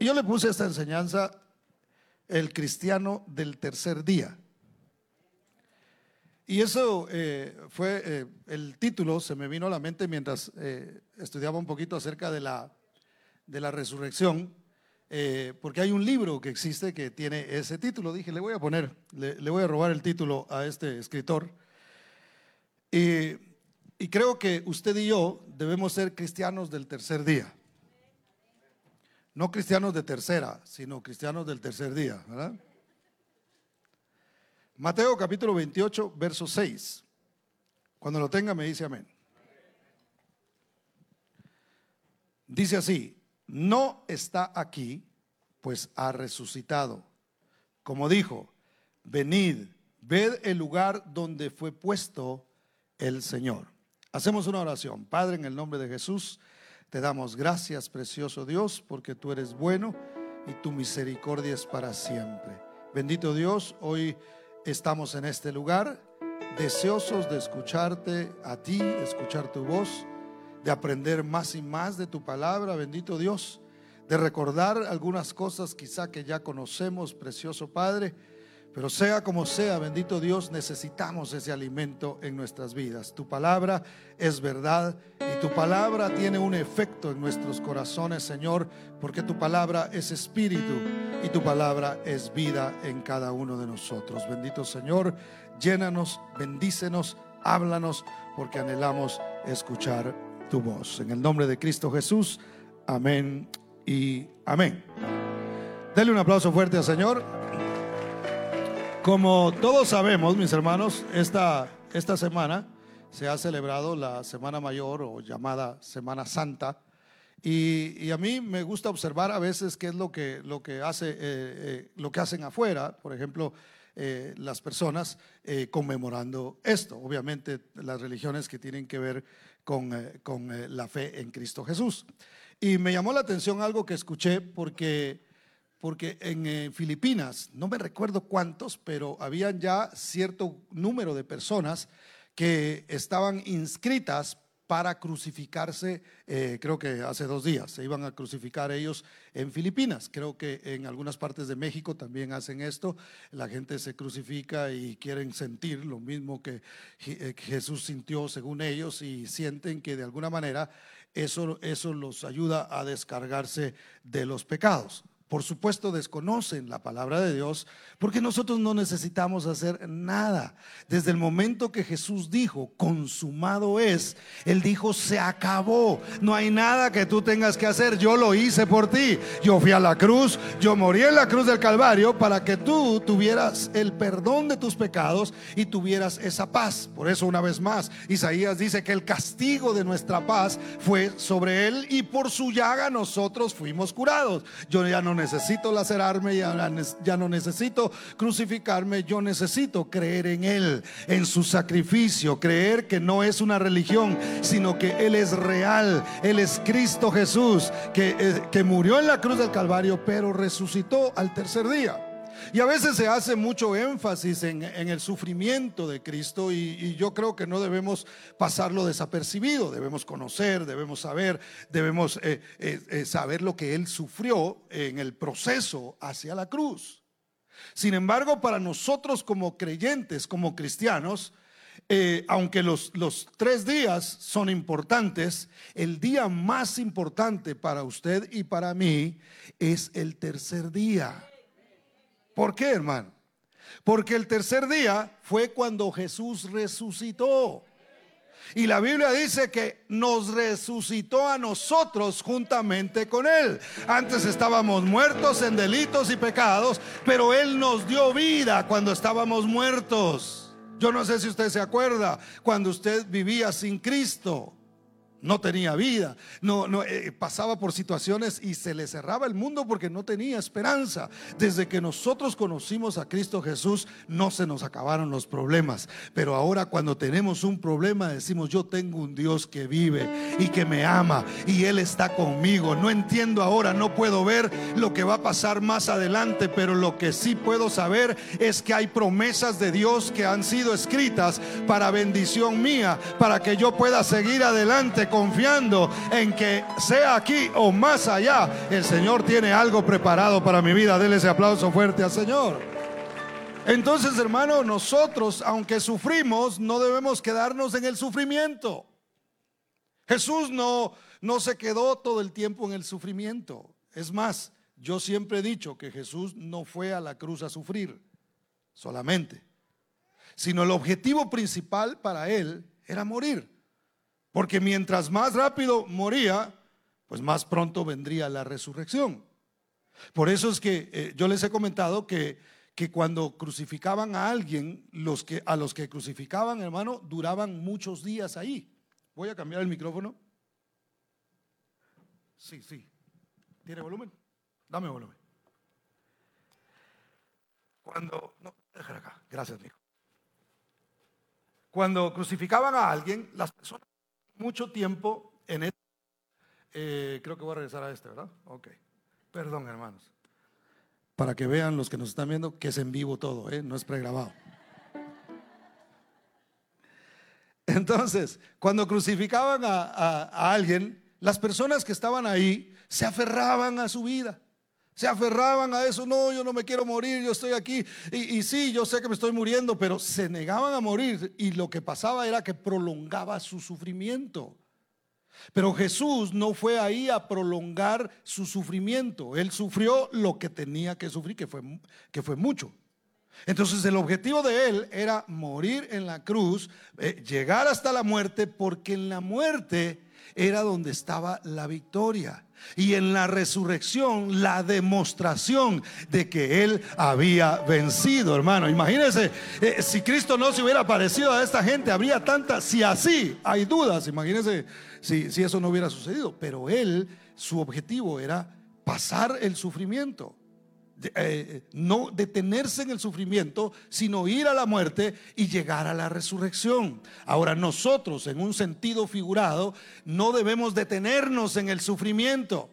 Y yo le puse esta enseñanza, el cristiano del tercer día. Y eso eh, fue eh, el título, se me vino a la mente mientras eh, estudiaba un poquito acerca de la, de la resurrección, porque hay un libro que existe que tiene ese título. Dije, le voy a poner, le, voy a robar el título a este escritor. Y, y creo que usted y yo debemos ser cristianos del tercer día. No cristianos de tercera, sino cristianos del tercer día, ¿verdad? Mateo capítulo 28, verso 6. Cuando lo tenga me dice amén. Dice así, no está aquí, pues ha resucitado. Como dijo, venid, ved el lugar donde fue puesto el Señor. Hacemos una oración. Padre, en el nombre de Jesús, te damos gracias, precioso Dios, porque tú eres bueno y tu misericordia es para siempre. Bendito Dios, hoy estamos en este lugar deseosos de escucharte a ti, de escuchar tu voz, de aprender más y más de tu palabra, bendito Dios, de recordar algunas cosas quizá que ya conocemos, precioso Padre pero sea como sea, bendito Dios, necesitamos ese alimento en nuestras vidas. Tu palabra es verdad tu palabra tiene un efecto en nuestros corazones, Señor, porque tu palabra es espíritu y tu palabra es vida en cada uno de nosotros. Bendito Señor, llénanos, bendícenos, háblanos, porque anhelamos escuchar tu voz. En el nombre de Cristo Jesús, amén y amén. Dele un aplauso fuerte al Señor. Como todos sabemos, mis hermanos, esta, esta semana se ha celebrado la Semana Mayor o llamada Semana Santa. Y, a mí me gusta observar a veces qué es lo que, lo que, hace, eh, eh, lo que hacen afuera, por ejemplo, eh, las personas conmemorando esto. Obviamente las religiones que tienen que ver con, con la fe en Cristo Jesús. Y me llamó la atención algo que escuché porque porque en Filipinas, no me recuerdo cuántos, pero habían ya cierto número de personas que estaban inscritas para crucificarse, eh, creo que hace dos días, se iban a crucificar ellos en Filipinas. Creo que en algunas partes de México también hacen esto. La gente se crucifica y quieren sentir lo mismo que eh, Jesús sintió según ellos y sienten que de alguna manera eso, eso los ayuda a descargarse de los pecados por supuesto desconocen la palabra de Dios, porque nosotros no necesitamos hacer nada. Desde el momento que Jesús dijo, consumado es, Él dijo, se acabó. No hay nada que tú tengas que hacer. Yo lo hice por ti. Yo fui a la cruz, yo morí en la cruz del Calvario para que tú tuvieras el perdón de tus pecados y tuvieras esa paz. Por eso, una vez más, Isaías dice que el castigo de nuestra paz fue sobre Él y por su llaga nosotros fuimos curados. Yo ya no necesito lacerarme, ya, ya no necesito crucificarme, yo necesito creer en Él, en su sacrificio, creer que no es una religión, sino que Él es real, Él es Cristo Jesús, que, eh, que murió en la cruz del Calvario, pero resucitó al tercer día. Y a veces se hace mucho énfasis en, el sufrimiento de Cristo y, yo creo que no debemos pasarlo desapercibido, debemos conocer, debemos saber, debemos eh, eh, eh, saber lo que Él sufrió en el proceso hacia la cruz. Sin embargo, para nosotros como creyentes, como cristianos, aunque los, los, tres días son importantes, el día más importante para usted y para mí es el tercer día. ¿Por qué, hermano? Porque el tercer día fue cuando Jesús resucitó. Y la Biblia dice que nos resucitó a nosotros juntamente con Él. Antes estábamos muertos en delitos y pecados, pero Él nos dio vida cuando estábamos muertos. Yo no sé si usted se acuerda cuando usted vivía sin Cristo no tenía vida, no, no eh, pasaba por situaciones y se le cerraba el mundo porque no tenía esperanza. Desde que nosotros conocimos a Cristo Jesús, no se nos acabaron los problemas. Pero ahora cuando tenemos un problema decimos, yo tengo un Dios que vive y que me ama y Él está conmigo. No entiendo ahora, no puedo ver lo que va a pasar más adelante, pero lo que sí puedo saber es que hay promesas de Dios que han sido escritas para bendición mía, para que yo pueda seguir adelante confiando en que sea aquí o más allá, el Señor tiene algo preparado para mi vida. Dele ese aplauso fuerte al Señor. Entonces, hermano, nosotros, aunque sufrimos, no debemos quedarnos en el sufrimiento. Jesús no, no se quedó todo el tiempo en el sufrimiento. Es más, yo siempre he dicho que Jesús no fue a la cruz a sufrir solamente, sino el objetivo principal para él era morir. Porque mientras más rápido moría, pues más pronto vendría la resurrección. Por eso es que eh, yo les he comentado que, que cuando crucificaban a alguien, los que, a los que crucificaban, hermano, duraban muchos días ahí. Voy a cambiar el micrófono. Sí, sí. ¿Tiene volumen? Dame volumen. Cuando, no, déjala acá, gracias, hijo. Cuando crucificaban a alguien, las personas mucho tiempo en este, eh, creo que voy a regresar a este, ¿verdad? Ok. Perdón, hermanos. Para que vean los que nos están viendo que es en vivo todo, ¿eh? no es pregrabado. Entonces, cuando crucificaban a alguien, las personas que estaban ahí se aferraban a su vida. Se aferraban a eso, no, yo no me quiero morir, yo estoy aquí. Y, sí, yo sé que me estoy muriendo, pero se negaban a morir y lo que pasaba era que prolongaba su sufrimiento. Pero Jesús no fue ahí a prolongar su sufrimiento. Él sufrió lo que tenía que sufrir, que fue, que fue mucho. Entonces el objetivo de él era morir en la cruz, eh, llegar hasta la muerte, porque en la muerte era donde estaba la victoria. Y en la resurrección, la demostración de que Él había vencido, hermano. Imagínense, eh, si Cristo no se hubiera parecido a esta gente, habría tantas, si así hay dudas, imagínense si, si eso no hubiera sucedido. Pero Él, su objetivo era pasar el sufrimiento. Eh, no detenerse en el sufrimiento, sino ir a la muerte y llegar a la resurrección. Ahora nosotros, en un sentido figurado, no debemos detenernos en el sufrimiento.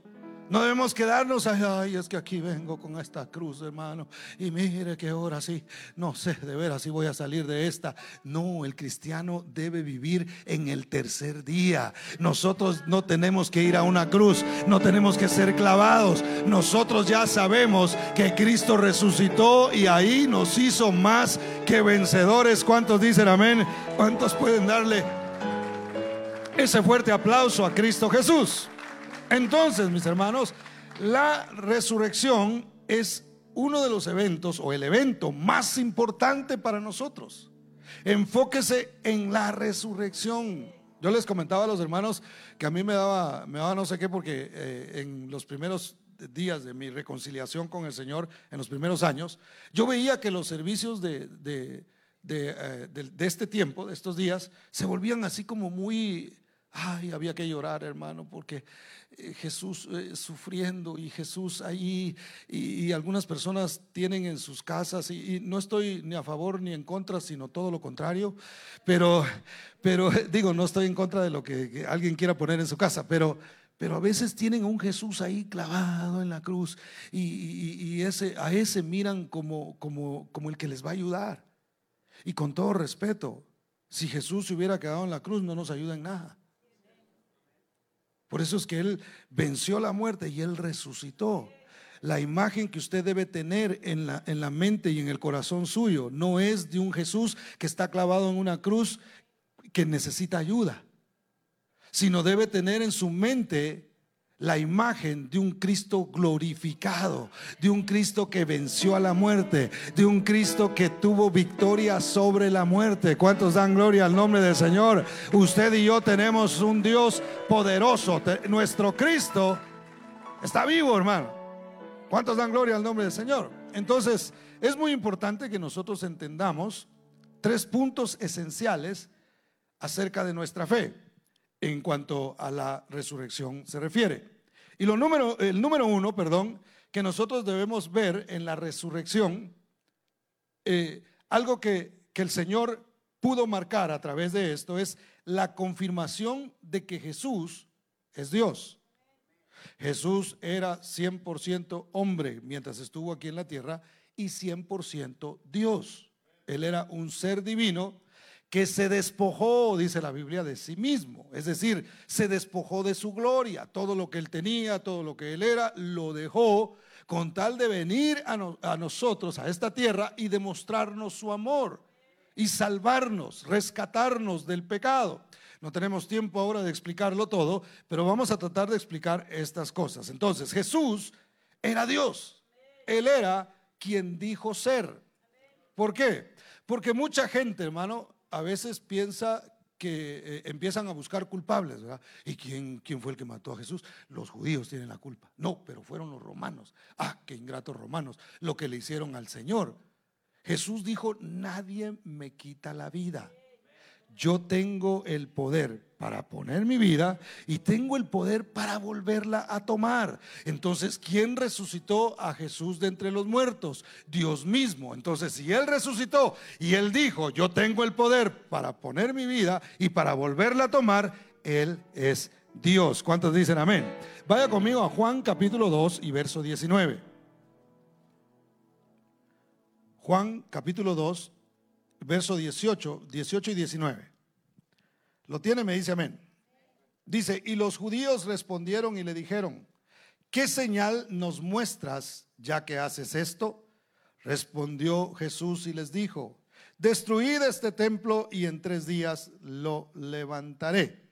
No debemos quedarnos, ay, es que aquí vengo con esta cruz, hermano. Y mire que ahora sí, no sé de veras si voy a salir de esta. No, el cristiano debe vivir en el tercer día. Nosotros no tenemos que ir a una cruz, no tenemos que ser clavados. Nosotros ya sabemos que Cristo resucitó y ahí nos hizo más que vencedores. ¿Cuántos dicen amén? ¿Cuántos pueden darle ese fuerte aplauso a Cristo Jesús? Entonces, mis hermanos, la resurrección es uno de los eventos o el evento más importante para nosotros. Enfóquese en la resurrección. Yo les comentaba a los hermanos que a mí me daba, me daba no sé qué, porque eh, en los primeros días de mi reconciliación con el Señor, en los primeros años, yo veía que los servicios de, de, de, eh, de este tiempo, de estos días, se volvían así como muy, ay, había que llorar, hermano, porque eh, Jesús eh, sufriendo y Jesús ahí y, algunas personas tienen en sus casas y, no estoy ni a favor ni en contra, sino todo lo contrario, pero, pero digo, no estoy en contra de lo que, alguien quiera poner en su casa, pero, pero a veces tienen un Jesús ahí clavado en la cruz y, a ese miran como, como, como el que les va a ayudar. Y con todo respeto, si Jesús se hubiera quedado en la cruz no nos ayuda en nada. Por eso es que Él venció la muerte y Él resucitó. La imagen que usted debe tener en la, en la mente y en el corazón suyo no es de un Jesús que está clavado en una cruz que necesita ayuda, sino debe tener en su mente la imagen de un Cristo glorificado, de un Cristo que venció a la muerte, de un Cristo que tuvo victoria sobre la muerte. ¿Cuántos dan gloria al nombre del Señor? Usted y yo tenemos un Dios poderoso. Nuestro Cristo está vivo, hermano. ¿Cuántos dan gloria al nombre del Señor? Entonces, es muy importante que nosotros entendamos tres puntos esenciales acerca de nuestra fe en cuanto a la resurrección se refiere. Y lo número, el número uno, perdón, que nosotros debemos ver en la resurrección, eh, algo que, que el Señor pudo marcar a través de esto es la confirmación de que Jesús es Dios. Jesús era 100% hombre mientras estuvo aquí en la tierra y 100% Dios. Él era un ser divino que se despojó, dice la Biblia, de sí mismo. Es decir, se despojó de su gloria. Todo lo que él tenía, todo lo que él era, lo dejó con tal de venir a, nosotros, a esta tierra, y demostrarnos su amor y salvarnos, rescatarnos del pecado. No tenemos tiempo ahora de explicarlo todo, pero vamos a tratar de explicar estas cosas. Entonces, Jesús era Dios. Él era quien dijo ser. ¿Por qué? Porque mucha gente, hermano, a veces piensa que eh, empiezan a buscar culpables, ¿verdad? ¿Y quién, quién fue el que mató a Jesús? Los judíos tienen la culpa. No, pero fueron los romanos. Ah, qué ingratos romanos, lo que le hicieron al Señor. Jesús dijo, nadie me quita la vida yo tengo el poder para poner mi vida y tengo el poder para volverla a tomar. Entonces, ¿quién resucitó a Jesús de entre los muertos? Dios mismo. Entonces, si Él resucitó y Él dijo, yo tengo el poder para poner mi vida y para volverla a tomar, Él es Dios. ¿Cuántos dicen amén? Vaya conmigo a Juan capítulo 2 y verso 19. Juan capítulo 2 verso 18, 18 y 19. ¿Lo tiene? Me dice amén. Dice, y los judíos respondieron y le dijeron, ¿qué señal nos muestras ya que haces esto? Respondió Jesús y les dijo, destruid este templo y en tres días lo levantaré.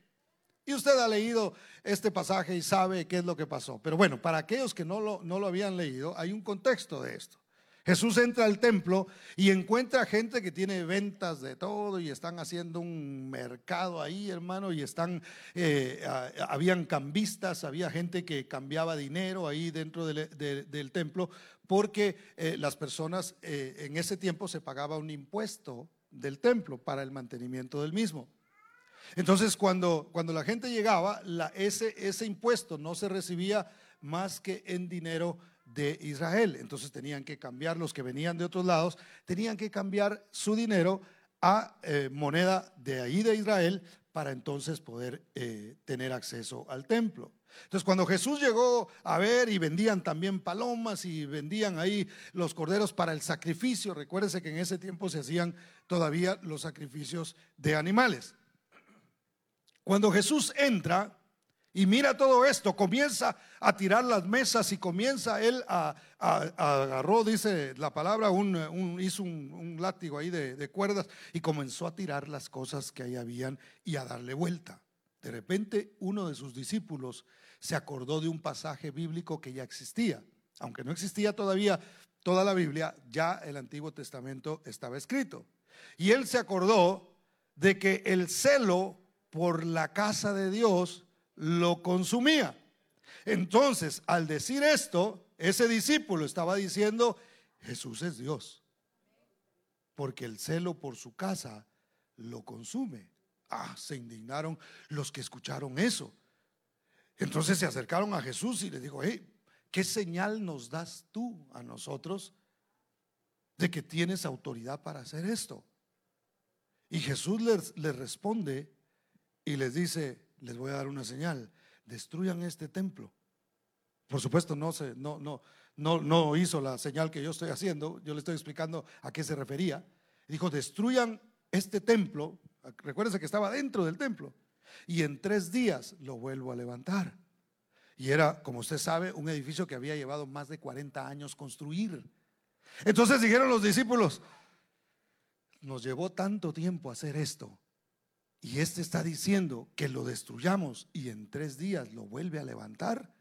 Y usted ha leído este pasaje y sabe qué es lo que pasó. Pero bueno, para aquellos que no lo, no lo habían leído, hay un contexto de esto. Jesús entra al templo y encuentra gente que tiene ventas de todo y están haciendo un mercado ahí, hermano, y están, eh, habían cambistas, había gente que cambiaba dinero ahí dentro del, templo, porque eh, las personas eh, en ese tiempo se pagaba un impuesto del templo para el mantenimiento del mismo. Entonces, cuando, cuando la gente llegaba, ese, ese impuesto no se recibía más que en dinero de Israel. Entonces tenían que cambiar los que venían de otros lados, tenían que cambiar su dinero a eh, moneda de ahí de Israel para entonces poder eh, tener acceso al templo. Entonces cuando Jesús llegó a ver y vendían también palomas y vendían ahí los corderos para el sacrificio, recuérdese que en ese tiempo se hacían todavía los sacrificios de animales. Cuando Jesús entra, y mira todo esto, comienza a tirar las mesas y comienza él a, agarró, dice la palabra, un, hizo un, látigo ahí de, de, cuerdas y comenzó a tirar las cosas que ahí habían y a darle vuelta. De repente uno de sus discípulos se acordó de un pasaje bíblico que ya existía, aunque no existía todavía toda la Biblia, ya el Antiguo Testamento estaba escrito. Y él se acordó de que el celo por la casa de Dios lo consumía. Entonces, al decir esto, ese discípulo estaba diciendo, Jesús es Dios, porque el celo por su casa lo consume. Ah, se indignaron los que escucharon eso. Entonces se acercaron a Jesús y le dijo, hey, ¿qué señal nos das tú a nosotros de que tienes autoridad para hacer esto? Y Jesús les, les responde y les dice, les voy a dar una señal, destruyan este templo. Por supuesto, no, se, no, no, no, no hizo la señal que yo estoy haciendo, yo le estoy explicando a qué se refería. Dijo, destruyan este templo, recuérdense que estaba dentro del templo, y en tres días lo vuelvo a levantar. Y era, como usted sabe, un edificio que había llevado más de 40 años construir. Entonces dijeron los discípulos, nos llevó tanto tiempo hacer esto y este está diciendo que lo destruyamos y en tres días lo vuelve a levantar.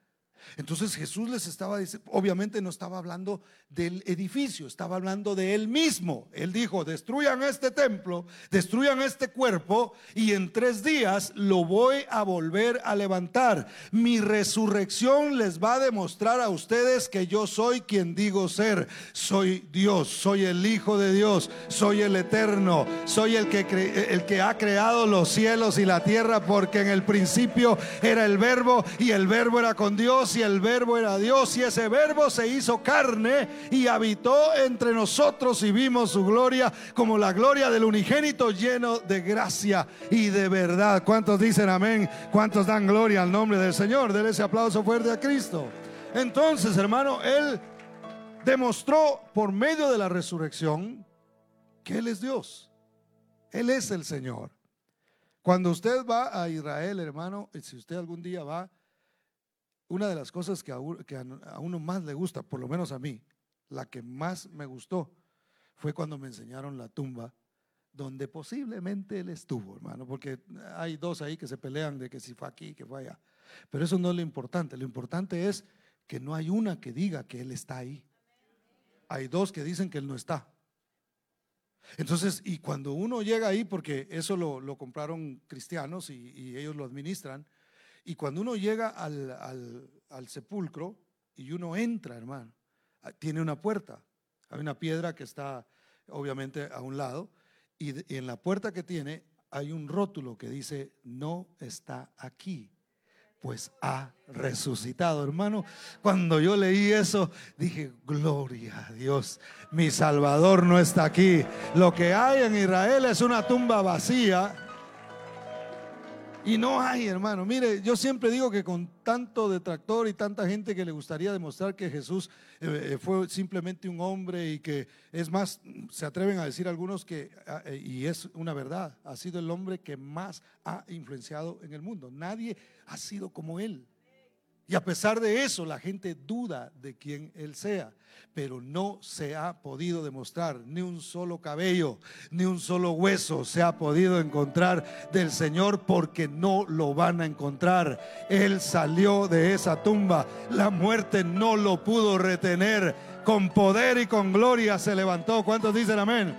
Entonces Jesús les estaba diciendo, obviamente no estaba hablando del edificio, estaba hablando de él mismo. Él dijo, destruyan este templo, destruyan este cuerpo y en tres días lo voy a volver a levantar. Mi resurrección les va a demostrar a ustedes que yo soy quien digo ser. Soy Dios, soy el Hijo de Dios, soy el Eterno, soy el que, el que ha creado los cielos y la tierra porque en el principio era el verbo y el verbo era con Dios y el verbo era Dios y ese verbo se hizo carne y habitó entre nosotros y vimos su gloria como la gloria del unigénito lleno de gracia y de verdad. ¿Cuántos dicen amén? ¿Cuántos dan gloria al nombre del Señor? Denle ese aplauso fuerte a Cristo. Entonces, hermano, Él demostró por medio de la resurrección que Él es Dios. Él es el Señor. Cuando usted va a Israel, hermano, si usted algún día va, una de las cosas que a, uno más le gusta, por lo menos a mí, la que más me gustó, fue cuando me enseñaron la tumba donde posiblemente él estuvo, hermano, porque hay dos ahí que se pelean de que si fue aquí, que fue allá. Pero eso no es lo importante, lo importante es que no hay una que diga que él está ahí. Hay dos que dicen que él no está. Entonces, y cuando uno llega ahí, porque eso lo, compraron cristianos y, ellos lo administran, y cuando uno llega al, sepulcro y uno entra, hermano, ah, tiene una puerta, hay una piedra que está obviamente a un lado, y en la puerta que tiene hay un rótulo que dice, no está aquí pues ha resucitado. Hermano, cuando yo leí eso, dije, gloria a Dios, mi Salvador no está aquí. Lo que hay en Israel es una tumba vacía y no hay, hermano. Mire, yo siempre digo que con tanto detractor y tanta gente que le gustaría demostrar que Jesús eh, eh, fue simplemente un hombre y que es más, se atreven a decir algunos que, ah, eh, y es una verdad, ha sido el hombre que más ha influenciado en el mundo. Nadie ha sido como él. Y a pesar de eso, la gente duda de quién Él sea. Pero no se ha podido demostrar ni un solo cabello, ni un solo hueso se ha podido encontrar del Señor porque no lo van a encontrar. Él salió de esa tumba. La muerte no lo pudo retener. Con poder y con gloria se levantó. ¿Cuántos dicen amén?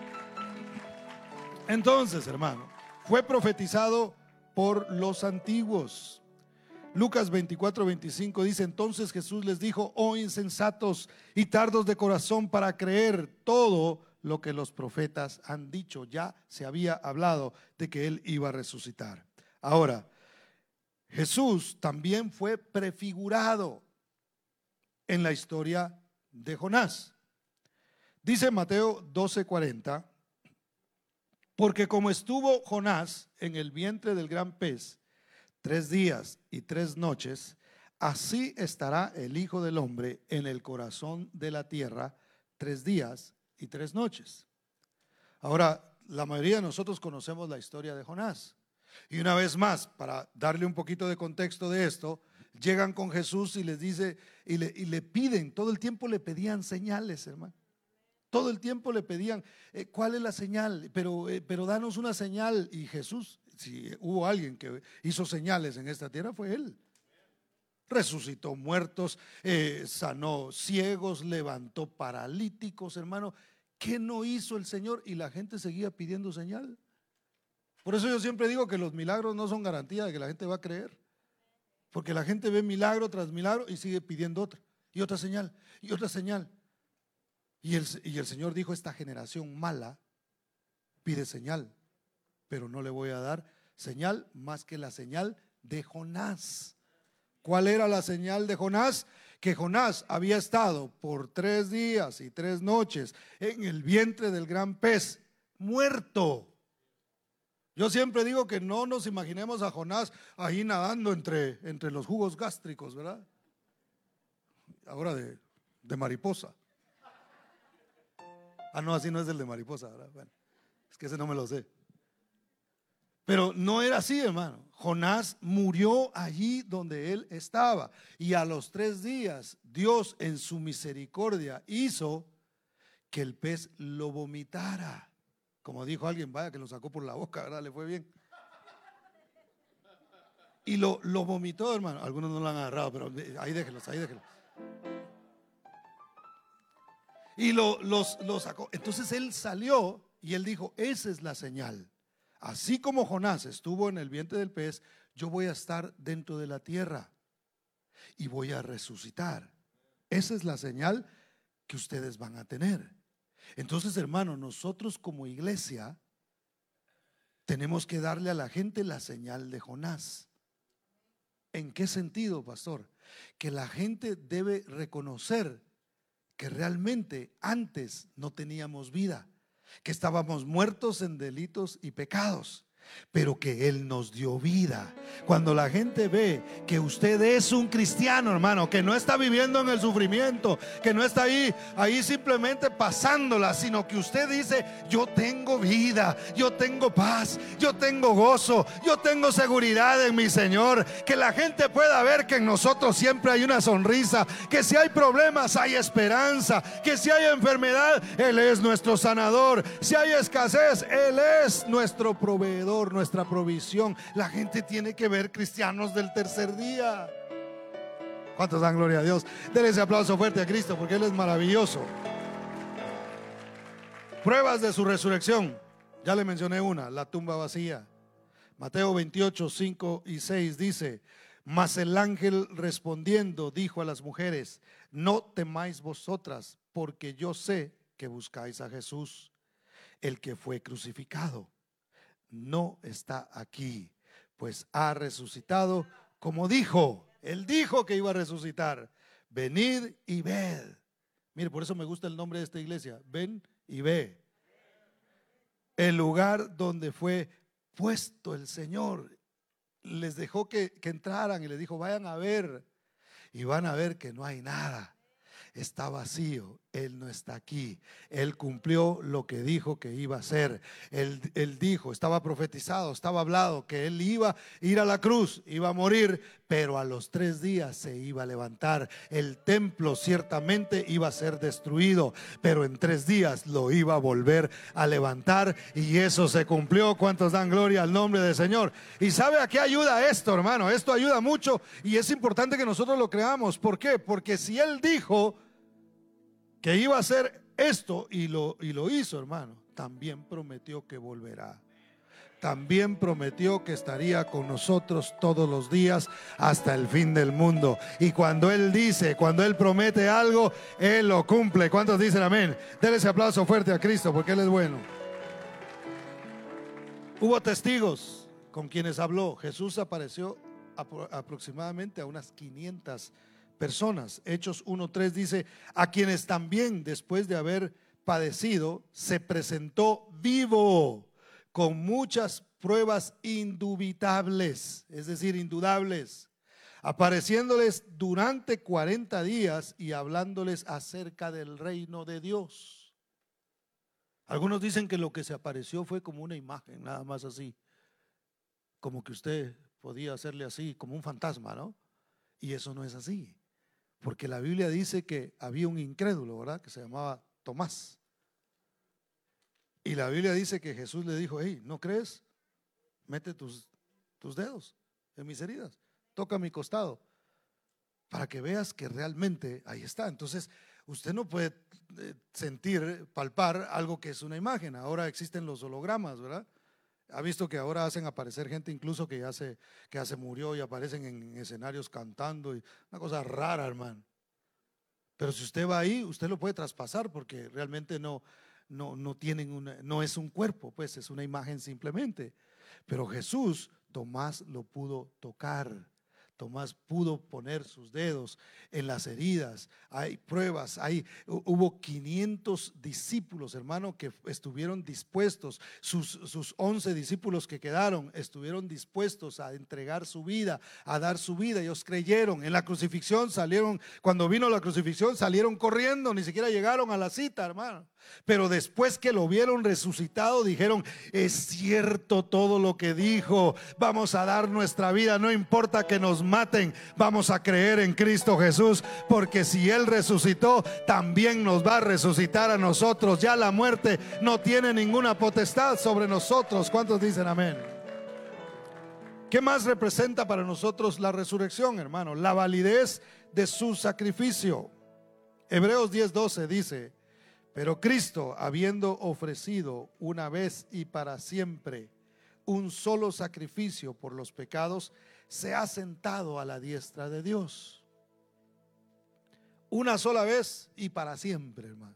Entonces, hermano, fue profetizado por los antiguos Lucas 24, 25 dice, entonces Jesús les dijo, oh insensatos y tardos de corazón para creer todo lo que los profetas han dicho. Ya se había hablado de que él iba a resucitar. Ahora, Jesús también fue prefigurado en la historia de Jonás. Dice Mateo 12:40, porque como estuvo Jonás en el vientre del gran pez, tres días y tres noches, así estará el Hijo del Hombre en el corazón de la tierra tres días y tres noches. Ahora, la mayoría de nosotros conocemos la historia de Jonás. Y una vez más, para darle un poquito de contexto de esto, llegan con Jesús y les dice, y le, piden, todo el tiempo le pedían señales, hermano. Todo el tiempo le pedían, eh, ¿cuál es la señal? Pero, eh, pero danos una señal. Y Jesús si hubo alguien que hizo señales en esta tierra, fue Él. Resucitó muertos, eh, sanó ciegos, levantó paralíticos, hermano. ¿Qué no hizo el Señor? Y la gente seguía pidiendo señal. Por eso yo siempre digo que los milagros no son garantía de que la gente va a creer. Porque la gente ve milagro tras milagro y sigue pidiendo otra. Y otra señal. Y otra señal. Y el, y el Señor dijo, esta generación mala pide señal pero no le voy a dar señal más que la señal de Jonás. ¿Cuál era la señal de Jonás? Que Jonás había estado por tres días y tres noches en el vientre del gran pez, muerto. Yo siempre digo que no nos imaginemos a Jonás ahí nadando entre, entre los jugos gástricos, ¿verdad? Ahora de, de mariposa. Ah, no, así no es el de mariposa, ¿verdad? Bueno, es que ese no me lo sé. Pero no era así, hermano. Jonás murió allí donde él estaba. Y a los tres días, Dios en su misericordia hizo que el pez lo vomitara. Como dijo alguien, vaya que lo sacó por la boca, ¿verdad? Le fue bien. Y lo, lo vomitó, hermano. Algunos no lo han agarrado, pero ahí déjenlos, ahí déjenlos. Y lo, los, lo sacó. Entonces él salió y él dijo, esa es la señal Así como Jonás estuvo en el vientre del pez, yo voy a estar dentro de la tierra y voy a resucitar. Esa es la señal que ustedes van a tener. Entonces, hermano, nosotros como iglesia tenemos que darle a la gente la señal de Jonás. ¿En qué sentido, pastor? Que la gente debe reconocer que realmente antes no teníamos vida que estábamos muertos en delitos y pecados. Pero que Él nos dio vida. Cuando la gente ve que usted es un cristiano, hermano, que no está viviendo en el sufrimiento, que no está ahí, ahí simplemente pasándola, sino que usted dice, yo tengo vida, yo tengo paz, yo tengo gozo, yo tengo seguridad en mi Señor, que la gente pueda ver que en nosotros siempre hay una sonrisa, que si hay problemas hay esperanza, que si hay enfermedad, Él es nuestro sanador, si hay escasez, Él es nuestro proveedor, nuestra provisión. La gente tiene que ver cristianos del tercer día. ¿Cuántos dan gloria a Dios? Denle ese aplauso fuerte a Cristo porque Él es maravilloso. Pruebas de su resurrección. Ya le mencioné una, la tumba vacía. Mateo 28, 5 y 6 dice, mas el ángel respondiendo dijo a las mujeres, no temáis vosotras, porque yo sé que buscáis a Jesús, el que fue crucificado. No está aquí, pues ha resucitado como dijo. Él dijo que iba a resucitar. Venid y ved. Mire, por eso me gusta el nombre de esta iglesia. Ven y ve. El lugar donde fue puesto el Señor. Les dejó que, que entraran y les dijo, vayan a ver. Y van a ver que no hay nada está vacío, Él no está aquí. Él cumplió lo que dijo que iba a hacer. Él, él, dijo, estaba profetizado, estaba hablado que Él iba a ir a la cruz, iba a morir, pero a los tres días se iba a levantar. El templo ciertamente iba a ser destruido, pero en tres días lo iba a volver a levantar y eso se cumplió. ¿Cuántos dan gloria al nombre del Señor? Y sabe a qué ayuda esto, hermano. Esto ayuda mucho y es importante que nosotros lo creamos. ¿Por qué? Porque si Él dijo que iba a hacer esto y lo, y lo hizo, hermano, también prometió que volverá. También prometió que estaría con nosotros todos los días hasta el fin del mundo. Y cuando Él dice, cuando Él promete algo, Él lo cumple. ¿Cuántos dicen amén? Denle ese aplauso fuerte a Cristo porque Él es bueno. Hubo testigos con quienes habló. Jesús apareció aproximadamente a unas 500 personas. Hechos 1.3 dice, a quienes también después de haber padecido, se presentó vivo con muchas pruebas indubitables, es decir, indudables, apareciéndoles durante 40 días y hablándoles acerca del reino de Dios. Algunos dicen que lo que se apareció fue como una imagen, nada más así, como que usted podía hacerle así, como un fantasma, ¿no? Y eso no es así. Porque la Biblia dice que había un incrédulo, ¿verdad? Que se llamaba Tomás. Y la Biblia dice que Jesús le dijo, hey, ¿no crees? Mete tus, tus dedos en mis heridas, toca mi costado, para que veas que realmente ahí está. Entonces, usted no puede eh, sentir, palpar algo que es una imagen. Ahora existen los hologramas, ¿verdad? Ha visto que ahora hacen aparecer gente incluso que ya se, que ya murió y aparecen en escenarios cantando. Y una cosa rara, hermano. Pero si usted va ahí, usted lo puede traspasar porque realmente no, no, no tienen una, no es un cuerpo, pues es una imagen simplemente. Pero Jesús, Tomás lo pudo tocar. Tomás pudo poner sus dedos en las heridas. Hay pruebas, hay, hubo 500 discípulos, hermano, que estuvieron dispuestos. Sus, sus 11 discípulos que quedaron estuvieron dispuestos a entregar su vida, a dar su vida. Ellos creyeron. En la crucifixión salieron, cuando vino la crucifixión, salieron corriendo, ni siquiera llegaron a la cita, hermano. Pero después que lo vieron resucitado, dijeron, es cierto todo lo que dijo, vamos a dar nuestra vida, no importa que nos maten, vamos a creer en Cristo Jesús, porque si Él resucitó, también nos va a resucitar a nosotros. Ya la muerte no tiene ninguna potestad sobre nosotros. ¿Cuántos dicen amén? ¿Qué más representa para nosotros la resurrección, hermano? La validez de su sacrificio. Hebreos 10:12 dice, pero Cristo, habiendo ofrecido una vez y para siempre un solo sacrificio por los pecados, se ha sentado a la diestra de Dios. Una sola vez y para siempre, hermano.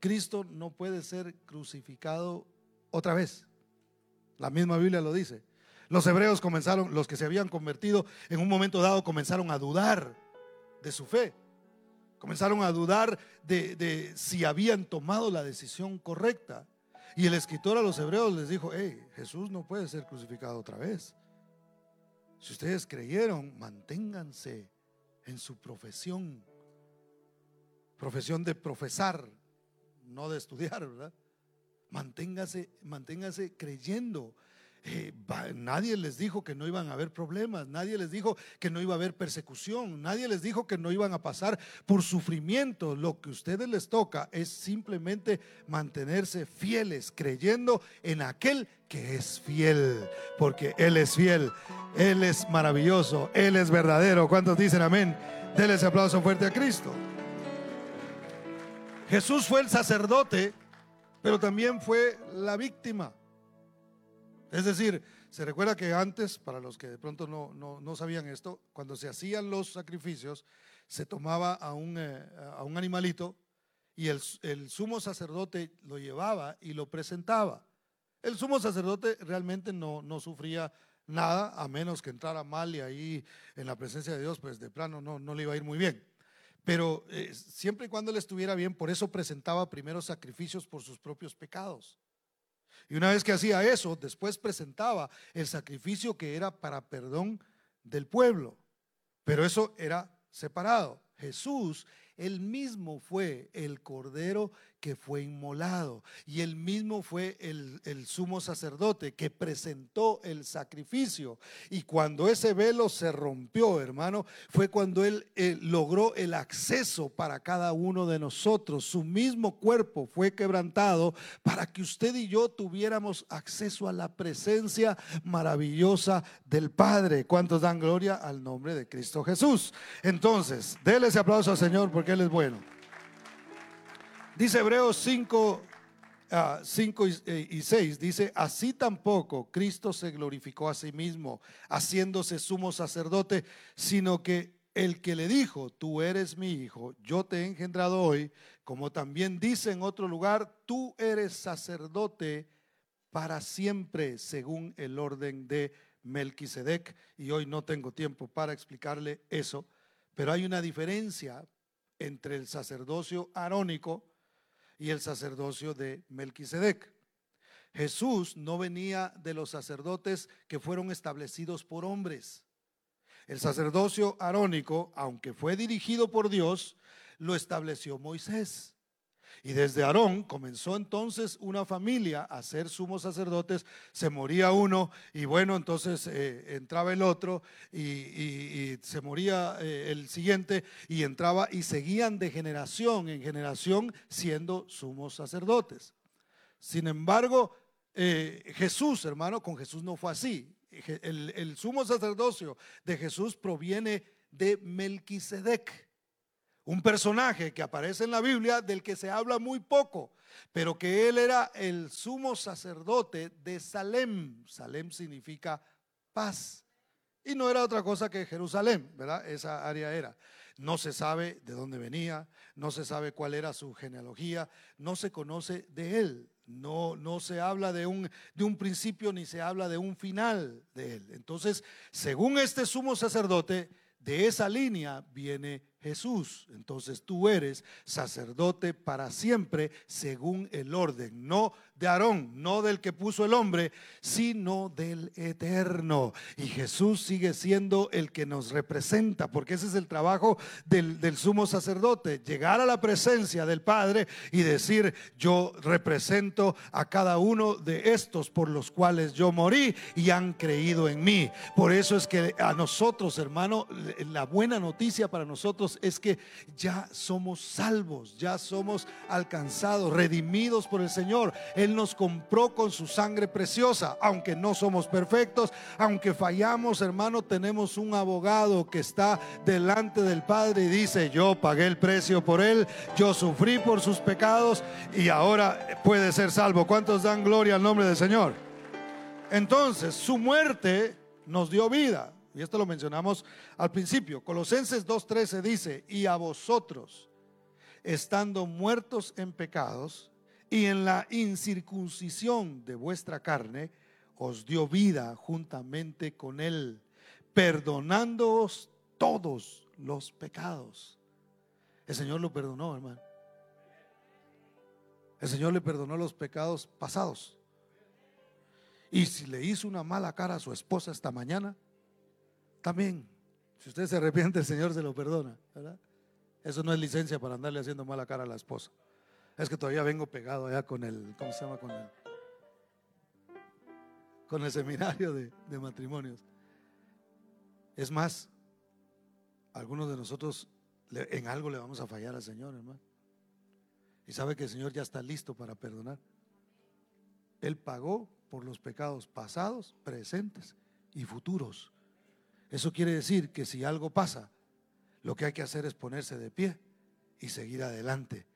Cristo no puede ser crucificado otra vez. La misma Biblia lo dice. Los hebreos comenzaron, los que se habían convertido, en un momento dado comenzaron a dudar de su fe. Comenzaron a dudar de, si habían tomado la decisión correcta. Y el escritor a los hebreos les dijo, hey, Jesús no puede ser crucificado otra vez. Si ustedes creyeron, manténganse en su profesión. Profesión de profesar, no de estudiar, ¿verdad? Manténgase, manténgase creyendo eh, nadie les dijo que no iban a haber problemas, nadie les dijo que no iba a haber persecución, nadie les dijo que no iban a pasar por sufrimiento. Lo que a ustedes les toca es simplemente mantenerse fieles, creyendo en aquel que es fiel, porque Él es fiel, Él es maravilloso, Él es verdadero. ¿Cuántos dicen amén? Denle ese aplauso fuerte a Cristo. Jesús fue el sacerdote, pero también fue la víctima. Es decir, se recuerda que antes, para los que de pronto no, sabían esto, cuando se hacían los sacrificios, se tomaba a un, eh, a un animalito y el, el, sumo sacerdote lo llevaba y lo presentaba. El sumo sacerdote realmente no, no sufría nada, a menos que entrara mal y ahí en la presencia de Dios, pues de plano no, no le iba a ir muy bien. Pero eh, siempre y cuando él estuviera bien, por eso presentaba primero sacrificios por sus propios pecados. Y una vez que hacía eso, después presentaba el sacrificio que era para perdón del pueblo. Pero eso era separado. Jesús él mismo fue el cordero que fue inmolado y él mismo fue el, sumo sacerdote que presentó el sacrificio. Y cuando ese velo se rompió, hermano, fue cuando él eh, logró el acceso para cada uno de nosotros. Su mismo cuerpo fue quebrantado para que usted y yo tuviéramos acceso a la presencia maravillosa del Padre. ¿Cuántos dan gloria al nombre de Cristo Jesús? Entonces, déle ese aplauso al Señor porque Él es bueno. Dice Hebreos 5, 5 ah, y 6, dice, así tampoco Cristo se glorificó a sí mismo, haciéndose sumo sacerdote, sino que el que le dijo, tú eres mi hijo, yo te he engendrado hoy, como también dice en otro lugar, tú eres sacerdote para siempre, según el orden de Melquisedec. Y hoy no tengo tiempo para explicarle eso, pero hay una diferencia entre el sacerdocio arónico y el sacerdocio de Melquisedec. Jesús no venía de los sacerdotes que fueron establecidos por hombres. El sacerdocio arónico, aunque fue dirigido por Dios, lo estableció Moisés. Y desde Aarón comenzó entonces una familia a ser sumos sacerdotes, se moría uno y bueno, entonces eh, entraba el otro y, se moría eh, el siguiente y entraba y seguían de generación en generación siendo sumos sacerdotes. Sin embargo, eh, Jesús, hermano, con Jesús no fue así. El, el sumo sacerdocio de Jesús proviene de Melquisedec un personaje que aparece en la Biblia del que se habla muy poco, pero que él era el sumo sacerdote de Salem. Salem significa paz. Y no era otra cosa que Jerusalén, ¿verdad? Esa área era. No se sabe de dónde venía, no se sabe cuál era su genealogía, no se conoce de él. No, no se habla de un, de un principio ni se habla de un final de él. Entonces, según este sumo sacerdote, de esa línea viene Jesús. Entonces tú eres sacerdote para siempre según el orden, no de Aarón, no del que puso el hombre, sino del eterno. Y Jesús sigue siendo el que nos representa, porque ese es el trabajo del, del sumo sacerdote, llegar a la presencia del Padre y decir, yo represento a cada uno de estos por los cuales yo morí y han creído en mí. Por eso es que a nosotros, hermano, la buena noticia para nosotros es que ya somos salvos, ya somos alcanzados, redimidos por el Señor. Él nos compró con su sangre preciosa, aunque no somos perfectos, aunque fallamos, hermano, tenemos un abogado que está delante del Padre y dice, yo pagué el precio por él, yo sufrí por sus pecados y ahora puede ser salvo. ¿Cuántos dan gloria al nombre del Señor? Entonces, su muerte nos dio vida. Y esto lo mencionamos al principio. Colosenses 2.13 dice, y a vosotros, estando muertos en pecados y en la incircuncisión de vuestra carne, os dio vida juntamente con él, perdonándoos todos los pecados. El Señor lo perdonó, hermano. El Señor le perdonó los pecados pasados. Y si le hizo una mala cara a su esposa esta mañana, también, si usted se arrepiente, el Señor se lo perdona, ¿verdad? Eso no es licencia para andarle haciendo mala cara a la esposa. Es que todavía vengo pegado allá con el, ¿cómo se llama? Con el, con el seminario de, de matrimonios. Es más, algunos de nosotros en algo le vamos a fallar al Señor, hermano. Y sabe que el Señor ya está listo para perdonar. Él pagó por los pecados pasados, presentes y futuros. Eso quiere decir que si algo pasa, lo que hay que hacer es ponerse de pie y seguir adelante,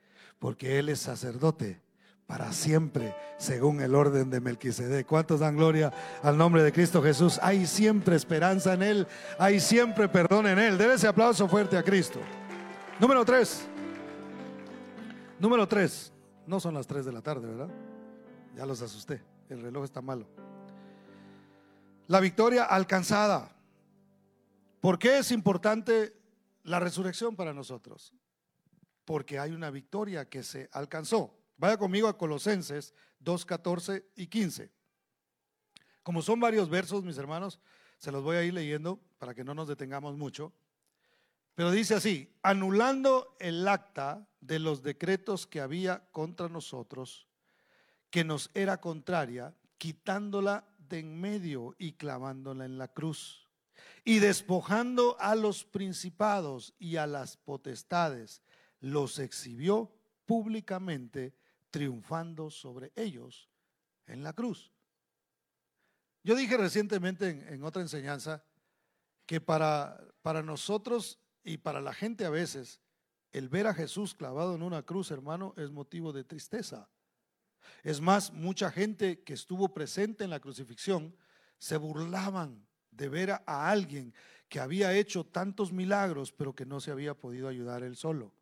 porque Él es sacerdote para siempre, según el orden de Melquisedec. ¿Cuántos dan gloria al nombre de Cristo Jesús? Hay siempre esperanza en Él, hay siempre perdón en Él. Debe ese aplauso fuerte a Cristo. Número tres. Número tres. No son las tres de la tarde, ¿verdad? Ya los asusté. El reloj está malo. La victoria alcanzada. ¿Por qué es importante la resurrección para nosotros? Porque hay una victoria que se alcanzó. Vaya conmigo a Colosenses 2, 14 y 15. Como son varios versos, mis hermanos, se los voy a ir leyendo para que no nos detengamos mucho. Pero dice así, anulando el acta de los decretos que había contra nosotros, que nos era contraria, quitándola de en medio y clavándola en la cruz, y despojando a los principados y a las potestades, los exhibió públicamente triunfando sobre ellos en la cruz. Yo dije recientemente en, otra enseñanza que para, para nosotros y para la gente a veces, el ver a Jesús clavado en una cruz, hermano, es motivo de tristeza. Es más, mucha gente que estuvo presente en la crucifixión se burlaban de ver a alguien que había hecho tantos milagros, pero que no se había podido ayudar él solo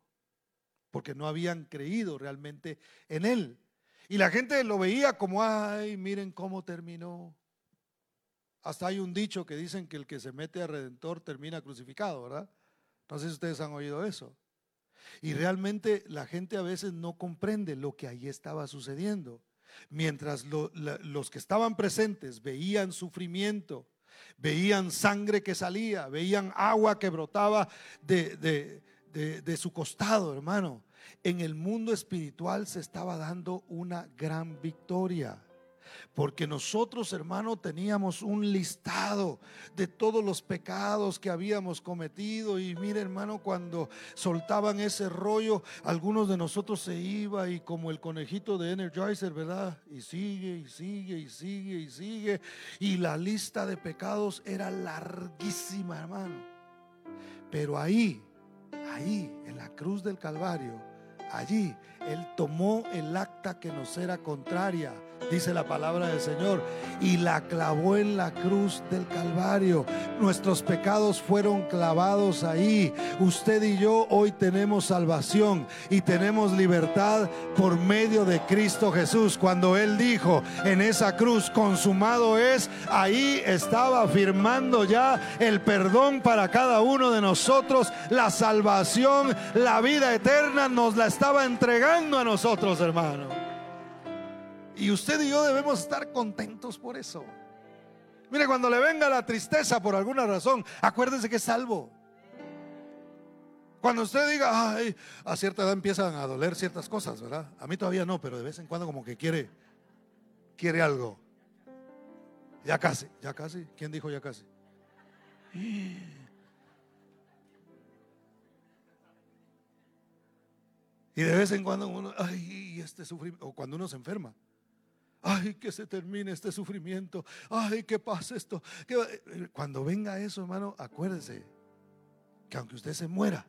porque no habían creído realmente en él. Y la gente lo veía como, ay, miren cómo terminó. Hasta hay un dicho que dicen que el que se mete a redentor termina crucificado, ¿verdad? No sé si ustedes han oído eso. Y realmente la gente a veces no comprende lo que ahí estaba sucediendo. Mientras los que estaban presentes veían sufrimiento, veían sangre que salía, veían agua que brotaba de, de su costado, hermano en el mundo espiritual se estaba dando una gran victoria. Porque nosotros, hermano, teníamos un listado de todos los pecados que habíamos cometido. Y mire, hermano, cuando soltaban ese rollo, algunos de nosotros se iba y como el conejito de Energizer, ¿verdad? Y sigue, y sigue, y sigue, y sigue. Y la lista de pecados era larguísima, hermano. Pero ahí, ahí, en la cruz del Calvario, allí Él tomó el acta que nos era contraria dice la palabra del Señor, y la clavó en la cruz del Calvario. Nuestros pecados fueron clavados ahí. Usted y yo hoy tenemos salvación y tenemos libertad por medio de Cristo Jesús. Cuando Él dijo en esa cruz, consumado es, ahí estaba firmando ya el perdón para cada uno de nosotros, la salvación, la vida eterna nos la estaba entregando a nosotros, hermano. Y usted y yo debemos estar contentos por eso. Mire, cuando le venga la tristeza por alguna razón, acuérdese que es salvo. Cuando usted diga, ay, a cierta edad empiezan a doler ciertas cosas, ¿verdad? A mí todavía no, pero de vez en cuando como que quiere, quiere algo. Ya casi, ya casi. ¿Quién dijo ya casi? Y de vez en cuando uno, ay, este sufrimiento, o cuando uno se enferma. Ay, que se termine este sufrimiento. Ay, que pase esto. Cuando venga eso, hermano, acuérdese que aunque usted se muera,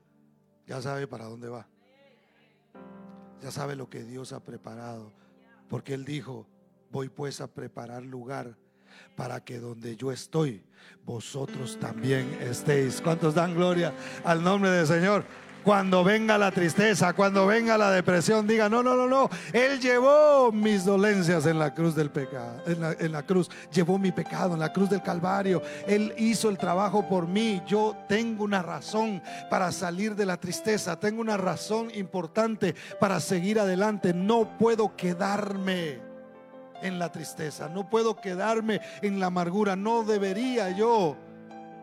ya sabe para dónde va. Ya sabe lo que Dios ha preparado. Porque Él dijo, voy pues a preparar lugar para que donde yo estoy, vosotros también estéis. ¿Cuántos dan gloria al nombre del Señor? Cuando venga la tristeza, cuando venga la depresión, diga, no, no, no, no. Él llevó mis dolencias en la cruz del pecado, en la, en la cruz. Llevó mi pecado en la cruz del Calvario. Él hizo el trabajo por mí. Yo tengo una razón para salir de la tristeza. Tengo una razón importante para seguir adelante. No puedo quedarme en la tristeza. No puedo quedarme en la amargura. No debería yo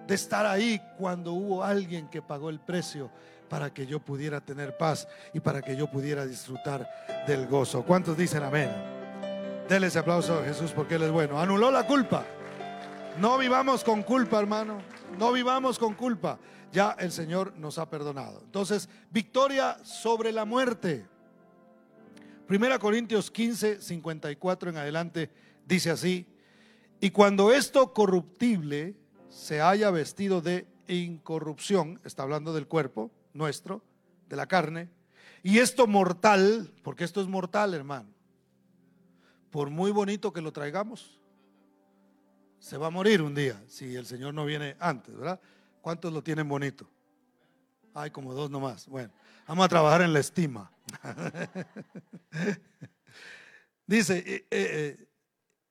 de estar ahí cuando hubo alguien que pagó el precio para que yo pudiera tener paz y para que yo pudiera disfrutar del gozo. ¿Cuántos dicen amén? Denle ese aplauso a Jesús porque Él es bueno. Anuló la culpa. No vivamos con culpa, hermano. No vivamos con culpa. Ya el Señor nos ha perdonado. Entonces, victoria sobre la muerte. Primera Corintios 15, 54 en adelante dice así, y cuando esto corruptible se haya vestido de incorrupción, está hablando del cuerpo nuestro, de la carne, y esto mortal, porque esto es mortal, hermano, por muy bonito que lo traigamos, se va a morir un día si el Señor no viene antes, ¿verdad? ¿Cuántos lo tienen bonito? Hay como dos nomás. Bueno, vamos a trabajar en la estima. Dice, eh, eh, eh,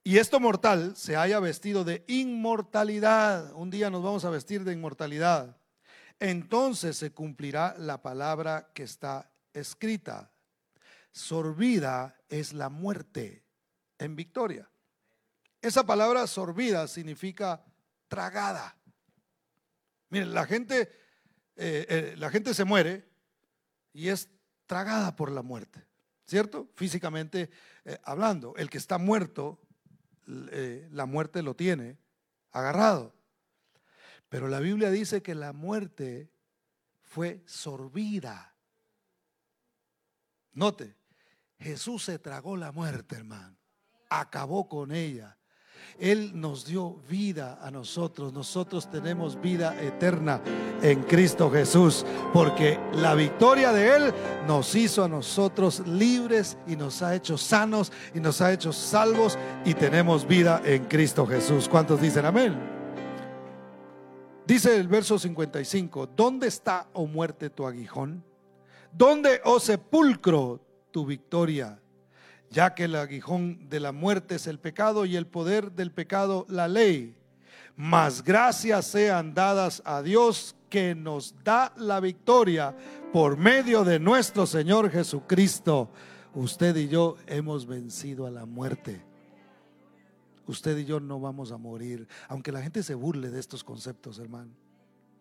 y esto mortal se haya vestido de inmortalidad. Un día nos vamos a vestir de inmortalidad. Entonces se cumplirá la palabra que está escrita. Sorbida es la muerte en victoria. Esa palabra sorbida significa tragada. Miren, la gente, la gente se muere y es tragada por la muerte, ¿cierto? Físicamente eh, hablando, el que está muerto, eh, la muerte lo tiene agarrado. Pero la Biblia dice que la muerte fue sorbida. Note, Jesús se tragó la muerte, hermano. Acabó con ella. Él nos dio vida a nosotros. Nosotros tenemos vida eterna en Cristo Jesús, porque la victoria de Él nos hizo a nosotros libres y nos ha hecho sanos y nos ha hecho salvos y tenemos vida en Cristo Jesús. ¿Cuántos dicen amén? Dice el verso 55, ¿dónde está, oh muerte, tu aguijón? ¿Dónde, oh sepulcro, tu victoria? ya que el aguijón de la muerte es el pecado y el poder del pecado la ley. Mas gracias sean dadas a Dios que nos da la victoria por medio de nuestro Señor Jesucristo. Usted y yo hemos vencido a la muerte. Usted y yo no vamos a morir, aunque la gente se burle de estos conceptos, hermano.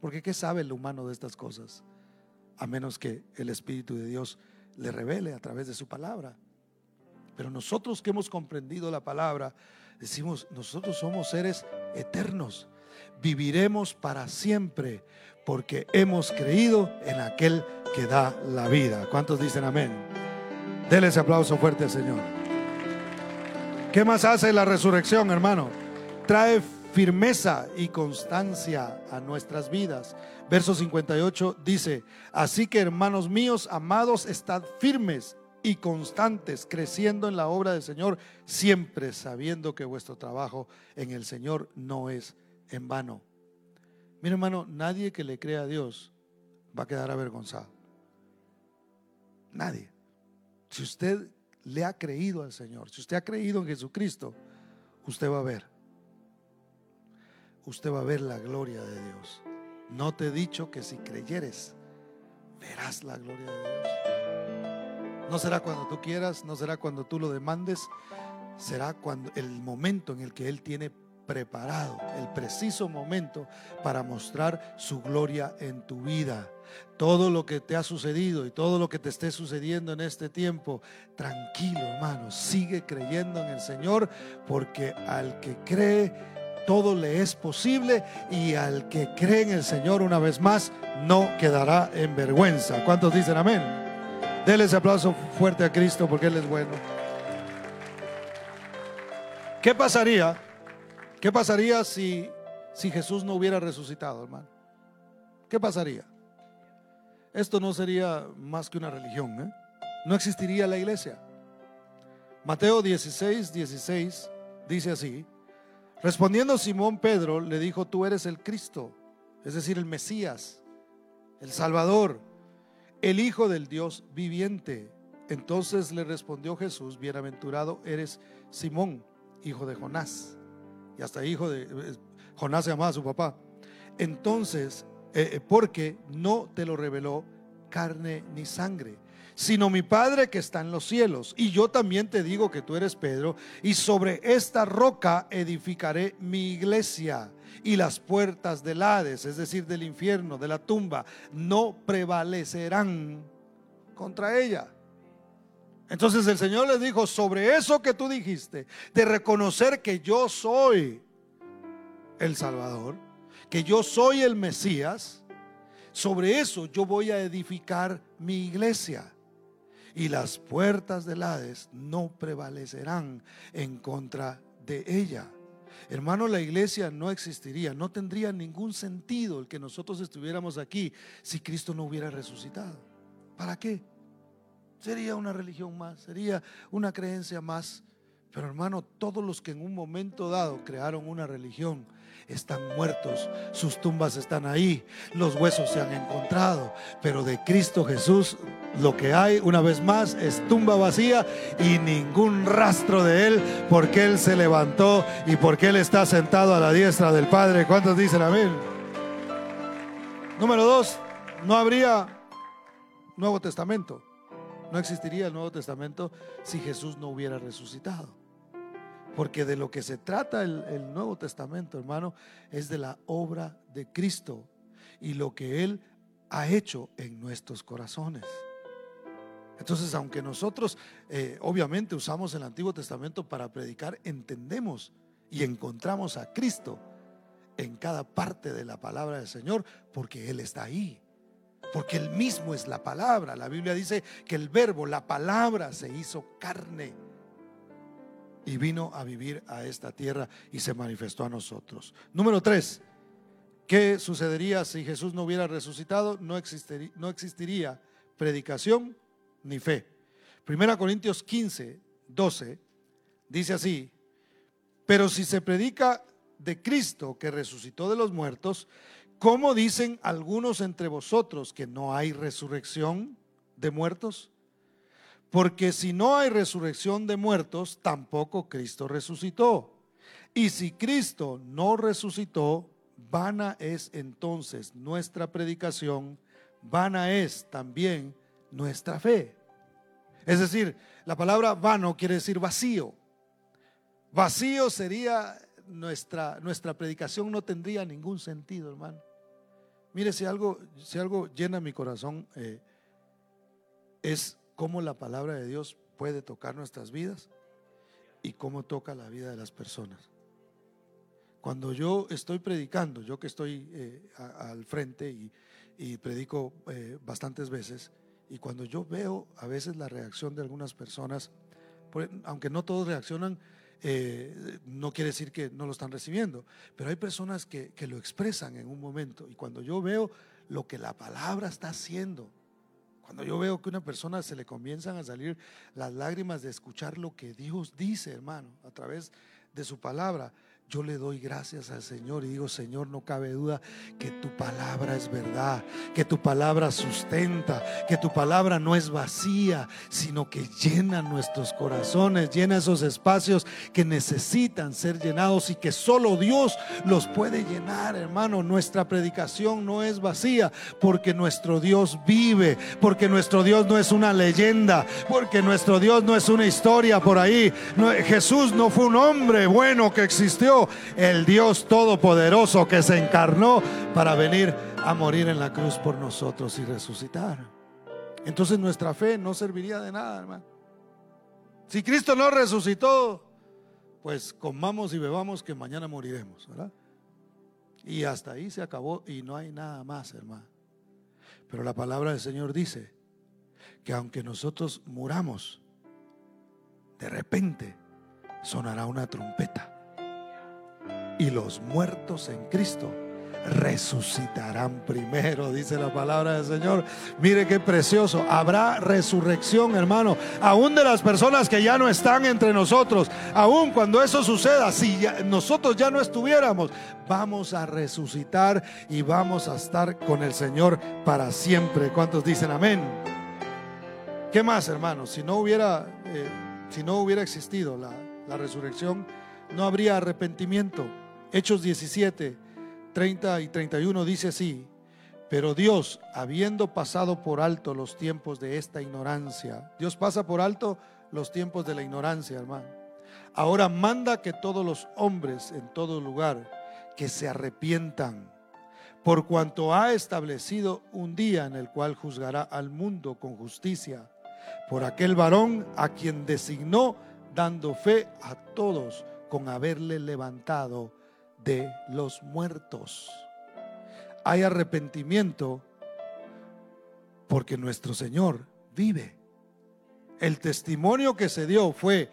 Porque ¿qué sabe el humano de estas cosas? A menos que el Espíritu de Dios le revele a través de su palabra. Pero nosotros que hemos comprendido la palabra, decimos, nosotros somos seres eternos. Viviremos para siempre porque hemos creído en aquel que da la vida. ¿Cuántos dicen amén? Denle ese aplauso fuerte al Señor. ¿Qué más hace la resurrección, hermano? Trae firmeza y constancia a nuestras vidas. Verso 58 dice, así que hermanos míos, amados, estad firmes y constantes, creciendo en la obra del Señor, siempre sabiendo que vuestro trabajo en el Señor no es en vano. Mira hermano, nadie que le crea a Dios va a quedar avergonzado. Nadie. Si usted le ha creído al Señor, si usted ha creído en Jesucristo, usted va a ver. Usted va a ver la gloria de Dios. No te he dicho que si creyeres, verás la gloria de Dios. No será cuando tú quieras, no será cuando tú lo demandes, será cuando el momento en el que Él tiene preparado, el preciso momento para mostrar su gloria en tu vida. Todo lo que te ha sucedido y todo lo que te esté sucediendo en este tiempo, tranquilo hermano, sigue creyendo en el Señor porque al que cree todo le es posible y al que cree en el Señor una vez más no quedará en vergüenza. ¿Cuántos dicen amén? Dele ese aplauso fuerte a Cristo porque Él es bueno. ¿Qué pasaría? ¿Qué pasaría si, si Jesús no hubiera resucitado, hermano? ¿Qué pasaría? Esto no sería más que una religión, ¿eh? No existiría la iglesia. Mateo 16, 16 dice así, respondiendo Simón Pedro, le dijo, tú eres el Cristo, es decir, el Mesías, el Salvador el Hijo del Dios viviente. Entonces le respondió Jesús, bienaventurado eres Simón, hijo de Jonás. Y hasta hijo de Jonás se llamaba a su papá. Entonces, eh, eh, porque no te lo reveló carne ni sangre, sino mi Padre que está en los cielos. Y yo también te digo que tú eres Pedro, y sobre esta roca edificaré mi iglesia. Y las puertas del Hades, es decir, del infierno, de la tumba, no prevalecerán contra ella. Entonces el Señor les dijo, sobre eso que tú dijiste, de reconocer que yo soy el Salvador, que yo soy el Mesías, sobre eso yo voy a edificar mi iglesia y las puertas del Hades no prevalecerán en contra de ella. Hermano, la iglesia no existiría, no tendría ningún sentido el que nosotros estuviéramos aquí si Cristo no hubiera resucitado. ¿Para qué? Sería una religión más, sería una creencia más. Pero hermano, todos los que en un momento dado crearon una religión, están muertos, sus tumbas están ahí, los huesos se han encontrado, pero de Cristo Jesús lo que hay una vez más es tumba vacía y ningún rastro de Él porque Él se levantó y porque Él está sentado a la diestra del Padre. ¿Cuántos dicen amén? Número dos, no habría Nuevo Testamento. No existiría el Nuevo Testamento si Jesús no hubiera resucitado. Porque de lo que se trata el, Nuevo Testamento, hermano, es de la obra de Cristo y lo que Él ha hecho en nuestros corazones. Entonces, aunque nosotros eh, obviamente usamos el Antiguo Testamento para predicar, entendemos y encontramos a Cristo en cada parte de la palabra del Señor, porque Él está ahí. Porque Él mismo es la palabra. La Biblia dice que el verbo, la palabra, se hizo carne y vino a vivir a esta tierra y se manifestó a nosotros. Número tres, ¿qué sucedería si Jesús no hubiera resucitado? No existiría, no existiría predicación ni fe. Primera Corintios 15, 12 dice así, pero si se predica de Cristo que resucitó de los muertos, ¿cómo dicen algunos entre vosotros que no hay resurrección de muertos? Porque si no hay resurrección de muertos, tampoco Cristo resucitó. Y si Cristo no resucitó, vana es entonces nuestra predicación, vana es también nuestra fe. Es decir, la palabra vano quiere decir vacío. Vacío sería nuestra, nuestra predicación, no tendría ningún sentido, hermano. Mire, si algo, si algo llena mi corazón, eh, es cómo la palabra de Dios puede tocar nuestras vidas y cómo toca la vida de las personas. Cuando yo estoy predicando, yo que estoy eh, al frente y, predico eh, bastantes veces, y cuando yo veo a veces la reacción de algunas personas, aunque no todos reaccionan, eh, no quiere decir que no lo están recibiendo, pero hay personas que, que lo expresan en un momento, y cuando yo veo lo que la palabra está haciendo, cuando yo veo que a una persona se le comienzan a salir las lágrimas de escuchar lo que Dios dice, hermano, a través de su palabra, yo le doy gracias al Señor y digo, Señor, no cabe duda que tu palabra es verdad, que tu palabra sustenta, que tu palabra no es vacía, sino que llena nuestros corazones, llena esos espacios que necesitan ser llenados y que solo Dios los puede llenar, hermano. Nuestra predicación no es vacía porque nuestro Dios vive, porque nuestro Dios no es una leyenda, porque nuestro Dios no es una historia por ahí. Jesús no fue un hombre bueno que existió el Dios Todopoderoso que se encarnó para venir a morir en la cruz por nosotros y resucitar. Entonces nuestra fe no serviría de nada, hermano. Si Cristo no resucitó, pues comamos y bebamos que mañana moriremos, ¿verdad? Y hasta ahí se acabó y no hay nada más, hermano. Pero la palabra del Señor dice que aunque nosotros muramos, de repente sonará una trompeta y los muertos en Cristo resucitarán primero, dice la palabra del Señor. Mire qué precioso. Habrá resurrección, hermano, aún de las personas que ya no están entre nosotros. Aún cuando eso suceda, si nosotros ya no estuviéramos, vamos a resucitar y vamos a estar con el Señor para siempre. ¿Cuántos dicen amén? ¿Qué más, hermanos? Si no hubiera, eh, si no hubiera existido la resurrección, no habría arrepentimiento. Hechos 17 30 y 31 dice así, pero Dios, habiendo pasado por alto los tiempos de esta ignorancia, Dios pasa por alto los tiempos de la ignorancia, hermano. Ahora manda que todos los hombres en todo lugar que se arrepientan, por cuanto ha establecido un día en el cual juzgará al mundo con justicia, por aquel varón a quien designó dando fe a todos con haberle levantado de los muertos. Hay arrepentimiento porque nuestro Señor vive. El testimonio que se dio fue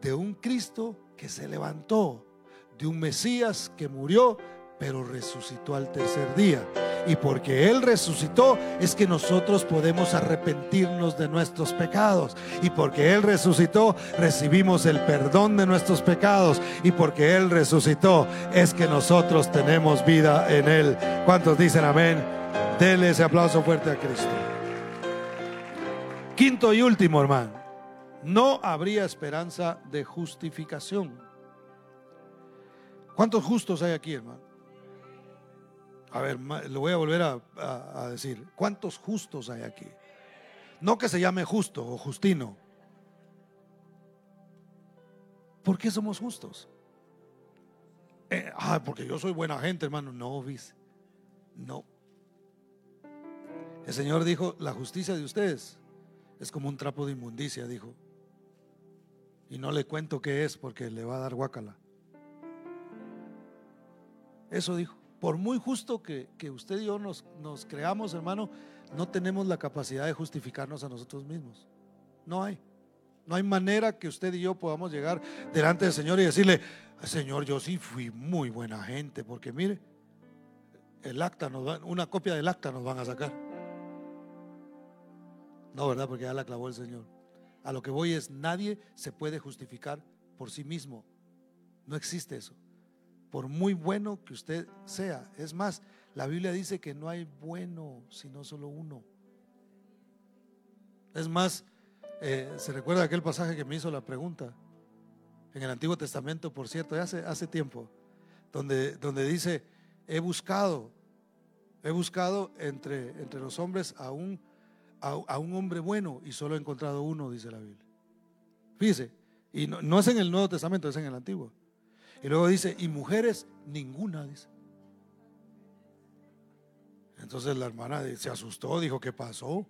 de un Cristo que se levantó, de un Mesías que murió, pero resucitó al tercer día. Y porque Él resucitó es que nosotros podemos arrepentirnos de nuestros pecados. Y porque Él resucitó recibimos el perdón de nuestros pecados. Y porque Él resucitó es que nosotros tenemos vida en Él. ¿Cuántos dicen amén? Denle ese aplauso fuerte a Cristo. Quinto y último, hermano. No habría esperanza de justificación. ¿Cuántos justos hay aquí, hermano? A ver, lo voy a volver a, decir. ¿Cuántos justos hay aquí? No que se llame justo o justino. ¿Por qué somos justos? Eh, ah, porque yo soy buena gente, hermano. No, vis. No. El Señor dijo, la justicia de ustedes es como un trapo de inmundicia, dijo. Y no le cuento qué es porque le va a dar guacala. Eso dijo por muy justo que, usted y yo nos, creamos, hermano, no tenemos la capacidad de justificarnos a nosotros mismos. No hay. No hay manera que usted y yo podamos llegar delante del Señor y decirle, Señor, yo sí fui muy buena gente, porque mire, el acta una copia del acta nos van a sacar. No, ¿verdad? Porque ya la clavó el Señor. A lo que voy es, nadie se puede justificar por sí mismo. No existe eso por muy bueno que usted sea. Es más, la Biblia dice que no hay bueno sino solo uno. Es más, eh, se recuerda aquel pasaje que me hizo la pregunta en el Antiguo Testamento, por cierto, hace, hace tiempo, donde, donde dice, he buscado, he buscado entre, entre los hombres a un, a, un hombre bueno y solo he encontrado uno, dice la Biblia. Fíjese, y no, no es en el Nuevo Testamento, es en el Antiguo. Y luego dice, y mujeres, ninguna, dice. Entonces la hermana se asustó, dijo, ¿qué pasó?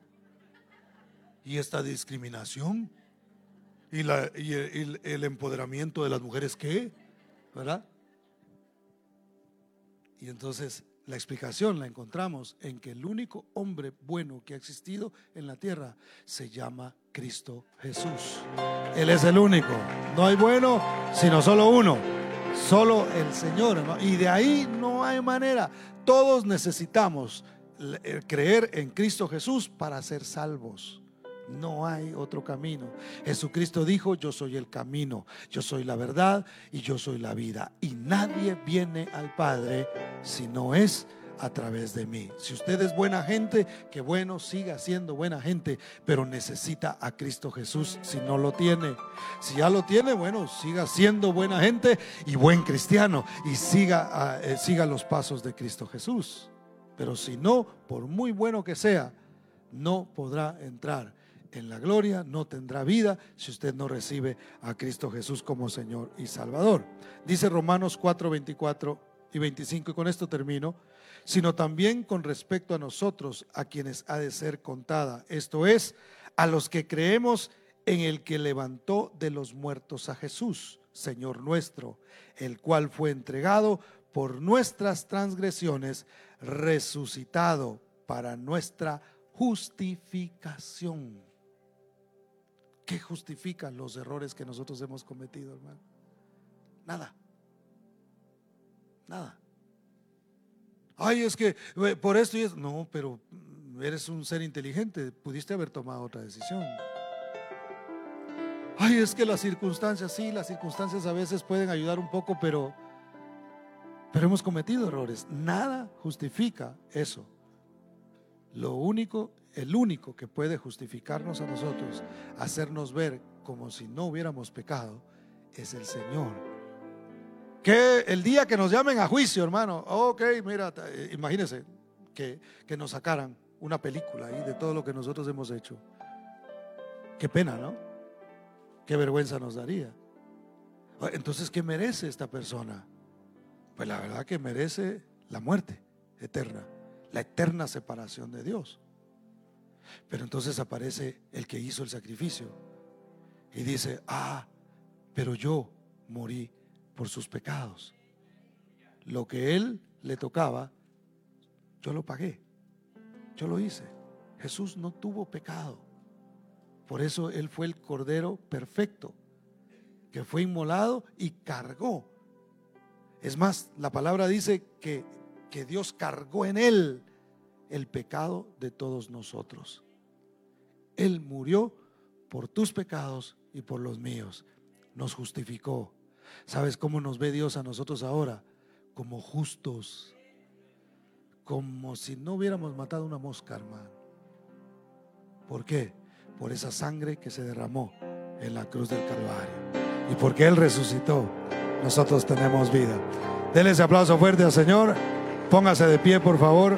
¿Y esta discriminación? ¿Y, la, y el, el, empoderamiento de las mujeres qué? ¿Verdad? Y entonces la explicación la encontramos en que el único hombre bueno que ha existido en la tierra se llama Cristo Jesús. Él es el único. No hay bueno, sino solo uno. Solo el Señor, Y de ahí no hay manera. Todos necesitamos eh, creer en Cristo Jesús para ser salvos. No hay otro camino. Jesucristo dijo, yo soy el camino, yo soy la verdad y yo soy la vida. Y nadie viene al Padre si no es a través de mí. Si usted es buena gente, que bueno, siga siendo buena gente, pero necesita a Cristo Jesús si no lo tiene. Si ya lo tiene, bueno, siga siendo buena gente y buen cristiano y siga, ah, eh, siga los pasos de Cristo Jesús. Pero si no, por muy bueno que sea, no podrá entrar en la gloria, no tendrá vida si usted no recibe a Cristo Jesús como Señor y Salvador. Dice Romanos 4, 24 y 25, y con esto termino sino también con respecto a nosotros, a quienes ha de ser contada, esto es, a los que creemos en el que levantó de los muertos a Jesús, Señor nuestro, el cual fue entregado por nuestras transgresiones, resucitado para nuestra justificación. ¿Qué justifica los errores que nosotros hemos cometido, hermano? Nada. Nada. Ay, es que eh, por esto y es. No, pero eres un ser inteligente, pudiste haber tomado otra decisión. Ay, es que las circunstancias, sí, las circunstancias a veces pueden ayudar un poco, pero, pero hemos cometido errores. Nada justifica eso. Lo único, el único que puede justificarnos a nosotros, hacernos ver como si no hubiéramos pecado, es el Señor. Que el día que nos llamen a juicio, hermano, ok, mira, eh, imagínense que, que nos sacaran una película ahí de todo lo que nosotros hemos hecho. Qué pena, ¿no? Qué vergüenza nos daría. Ah, entonces, ¿qué merece esta persona? Pues la verdad que merece la muerte eterna, la eterna separación de Dios. Pero entonces aparece el que hizo el sacrificio y dice, ah, pero yo morí por sus pecados. Lo que él le tocaba, yo lo pagué, yo lo hice. Jesús no tuvo pecado. Por eso Él fue el Cordero perfecto, que fue inmolado y cargó. Es más, la palabra dice que, que Dios cargó en Él el pecado de todos nosotros. Él murió por tus pecados y por los míos. Nos justificó. ¿Sabes cómo nos ve Dios a nosotros ahora? Como justos. Como si no hubiéramos matado una mosca, hermano. ¿Por qué? por esa sangre que se derramó en la cruz del Calvario. Y porque Él resucitó, nosotros tenemos vida. Denle ese aplauso fuerte al Señor. Póngase de pie, por favor.